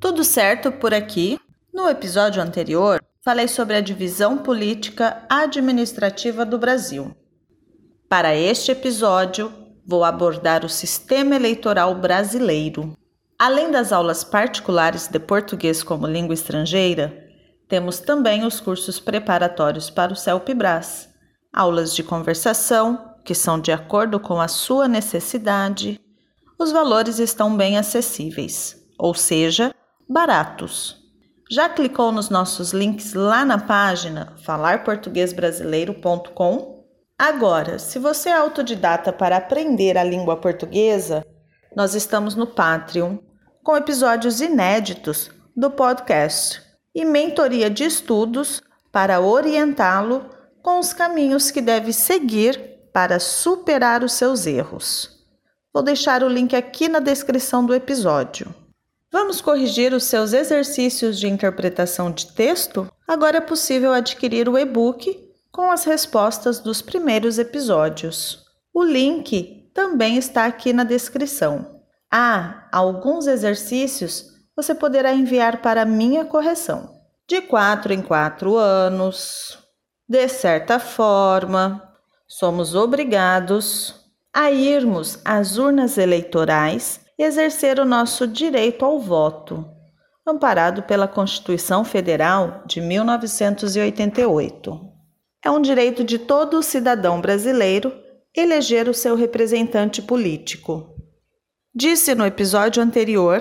Tudo certo por aqui? No episódio anterior, falei sobre a divisão política administrativa do Brasil. Para este episódio, vou abordar o sistema eleitoral brasileiro. Além das aulas particulares de português como língua estrangeira, temos também os cursos preparatórios para o CELPE-BRAS, aulas de conversação, que são de acordo com a sua necessidade. Os valores estão bem acessíveis, ou seja, baratos. Já clicou nos nossos links lá na página falarportuguesbrasileiro.com? Agora, se você é autodidata para aprender a língua portuguesa, nós estamos no Patreon com episódios inéditos do podcast e mentoria de estudos para orientá-lo com os caminhos que deve seguir para superar os seus erros. Vou deixar o link aqui na descrição do episódio. Vamos corrigir os seus exercícios de interpretação de texto? Agora é possível adquirir o e-book com as respostas dos primeiros episódios. O link também está aqui na descrição. Há alguns exercícios você poderá enviar para minha correção. De quatro em quatro anos, de certa forma, somos obrigados a irmos às urnas eleitorais exercer o nosso direito ao voto, amparado pela Constituição Federal de 1988. É um direito de todo cidadão brasileiro eleger o seu representante político. Disse no episódio anterior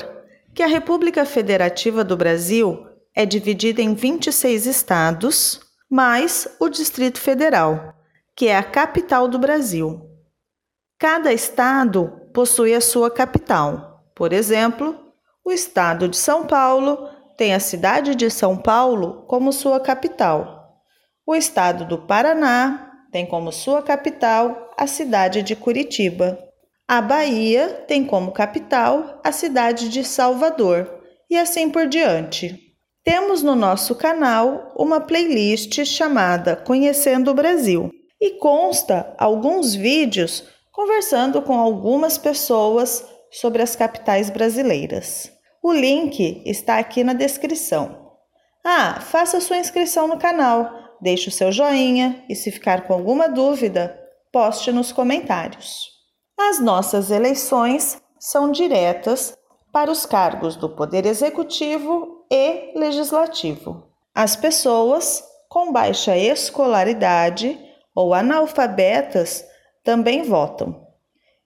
que a República Federativa do Brasil é dividida em 26 estados, mais o Distrito Federal, que é a capital do Brasil. Cada estado possui a sua capital. Por exemplo, o estado de São Paulo tem a cidade de São Paulo como sua capital. O estado do Paraná tem como sua capital a cidade de Curitiba. A Bahia tem como capital a cidade de Salvador e assim por diante. Temos no nosso canal uma playlist chamada Conhecendo o Brasil e consta alguns vídeos conversando com algumas pessoas sobre as capitais brasileiras. O link está aqui na descrição. Ah, faça sua inscrição no canal, deixe o seu joinha e, se ficar com alguma dúvida, poste nos comentários. As nossas eleições são diretas para os cargos do Poder Executivo e Legislativo. As pessoas com baixa escolaridade ou analfabetas também votam.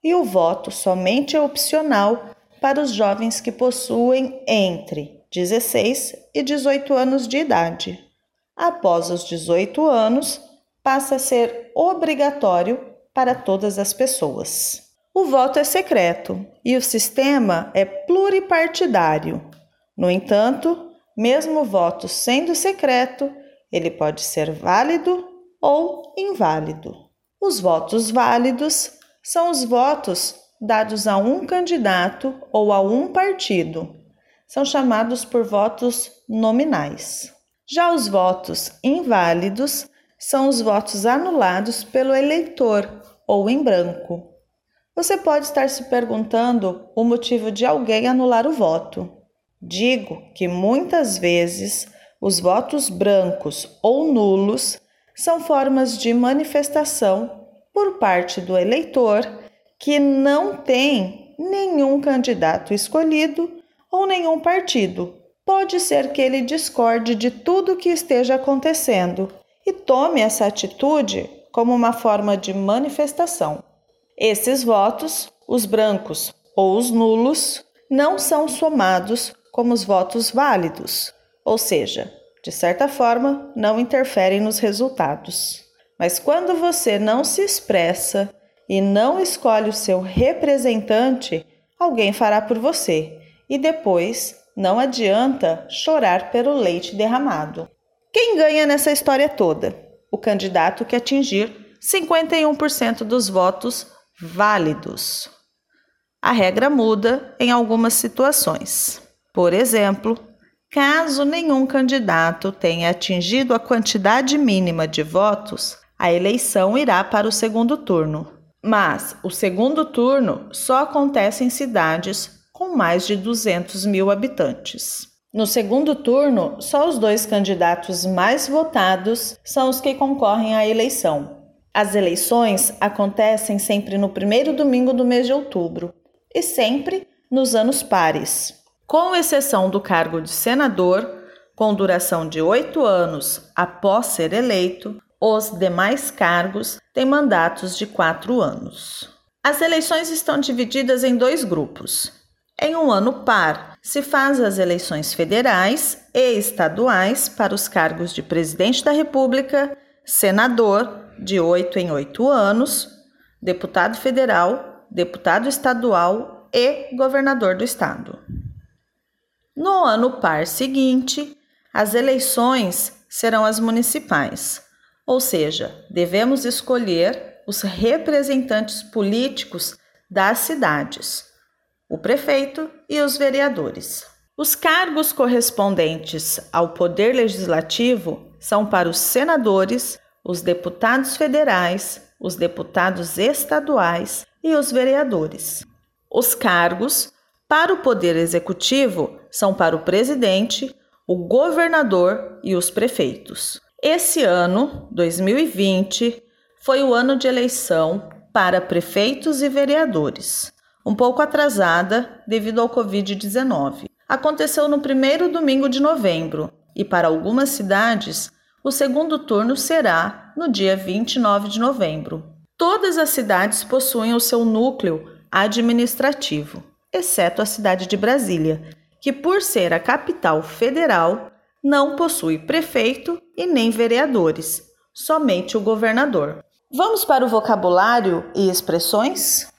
E o voto somente é opcional para os jovens que possuem entre 16 e 18 anos de idade. Após os 18 anos, passa a ser obrigatório para todas as pessoas. O voto é secreto e o sistema é pluripartidário. No entanto, mesmo o voto sendo secreto, ele pode ser válido ou inválido. Os votos válidos são os votos dados a um candidato ou a um partido. São chamados por votos nominais. Já os votos inválidos são os votos anulados pelo eleitor ou em branco. Você pode estar se perguntando o motivo de alguém anular o voto. Digo que muitas vezes os votos brancos ou nulos são formas de manifestação por parte do eleitor que não tem nenhum candidato escolhido ou nenhum partido. Pode ser que ele discorde de tudo o que esteja acontecendo e tome essa atitude como uma forma de manifestação. Esses votos, os brancos ou os nulos, não são somados como os votos válidos, ou seja, de certa forma, não interferem nos resultados. Mas quando você não se expressa e não escolhe o seu representante, alguém fará por você e depois não adianta chorar pelo leite derramado. Quem ganha nessa história toda? O candidato que atingir 51% dos votos válidos. A regra muda em algumas situações. Por exemplo, Caso nenhum candidato tenha atingido a quantidade mínima de votos, a eleição irá para o segundo turno. Mas o segundo turno só acontece em cidades com mais de 200 mil habitantes. No segundo turno, só os dois candidatos mais votados são os que concorrem à eleição. As eleições acontecem sempre no primeiro domingo do mês de outubro e sempre nos anos pares, com exceção do cargo de senador, com duração de oito anos após ser eleito, os demais cargos têm mandatos de quatro anos. As eleições estão divididas em dois grupos. Em um ano par, se faz as eleições federais e estaduais para os cargos de presidente da República, senador, de oito em oito anos, deputado federal, deputado estadual e governador do estado. No ano par seguinte, as eleições serão as municipais, ou seja, devemos escolher os representantes políticos das cidades o prefeito e os vereadores. Os cargos correspondentes ao Poder Legislativo são para os senadores, os deputados federais, os deputados estaduais e os vereadores. Os cargos para o Poder Executivo são para o presidente, o governador e os prefeitos. Esse ano, 2020, foi o ano de eleição para prefeitos e vereadores um pouco atrasada devido ao Covid-19. Aconteceu no primeiro domingo de novembro e, para algumas cidades, o segundo turno será no dia 29 de novembro. Todas as cidades possuem o seu núcleo administrativo, exceto a cidade de Brasília, que, por ser a capital federal, não possui prefeito e nem vereadores, somente o governador. Vamos para o vocabulário e expressões?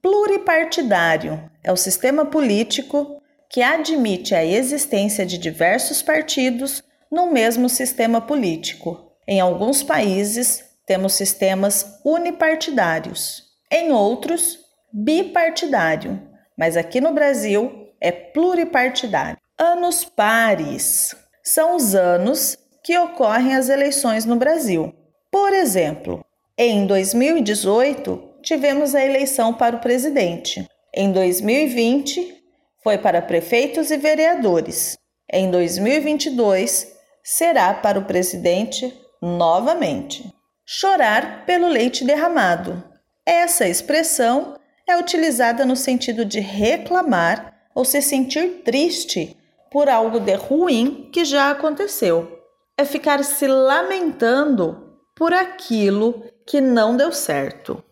Pluripartidário é o sistema político que admite a existência de diversos partidos no mesmo sistema político. Em alguns países, temos sistemas unipartidários, em outros, bipartidário, mas aqui no Brasil é pluripartidário. Anos pares são os anos que ocorrem as eleições no Brasil. Por exemplo, em 2018, tivemos a eleição para o presidente. Em 2020, foi para prefeitos e vereadores. Em 2022, será para o presidente novamente. Chorar pelo leite derramado. Essa expressão é utilizada no sentido de reclamar ou se sentir triste por algo de ruim que já aconteceu. É ficar se lamentando por aquilo que não deu certo.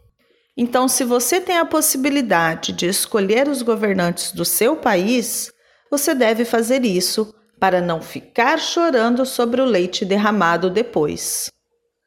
Então, se você tem a possibilidade de escolher os governantes do seu país, você deve fazer isso para não ficar chorando sobre o leite derramado depois.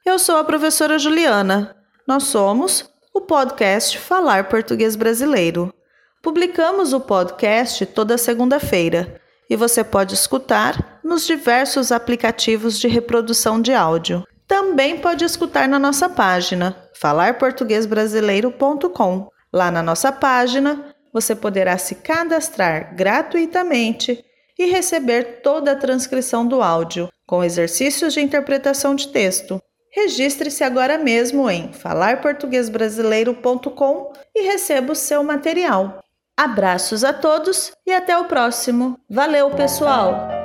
Eu sou a professora Juliana. Nós somos o podcast Falar Português Brasileiro. Publicamos o podcast toda segunda-feira e você pode escutar nos diversos aplicativos de reprodução de áudio. Também pode escutar na nossa página falarportuguesbrasileiro.com. Lá na nossa página, você poderá se cadastrar gratuitamente e receber toda a transcrição do áudio, com exercícios de interpretação de texto. Registre-se agora mesmo em falarportuguesbrasileiro.com e receba o seu material. Abraços a todos e até o próximo. Valeu, pessoal!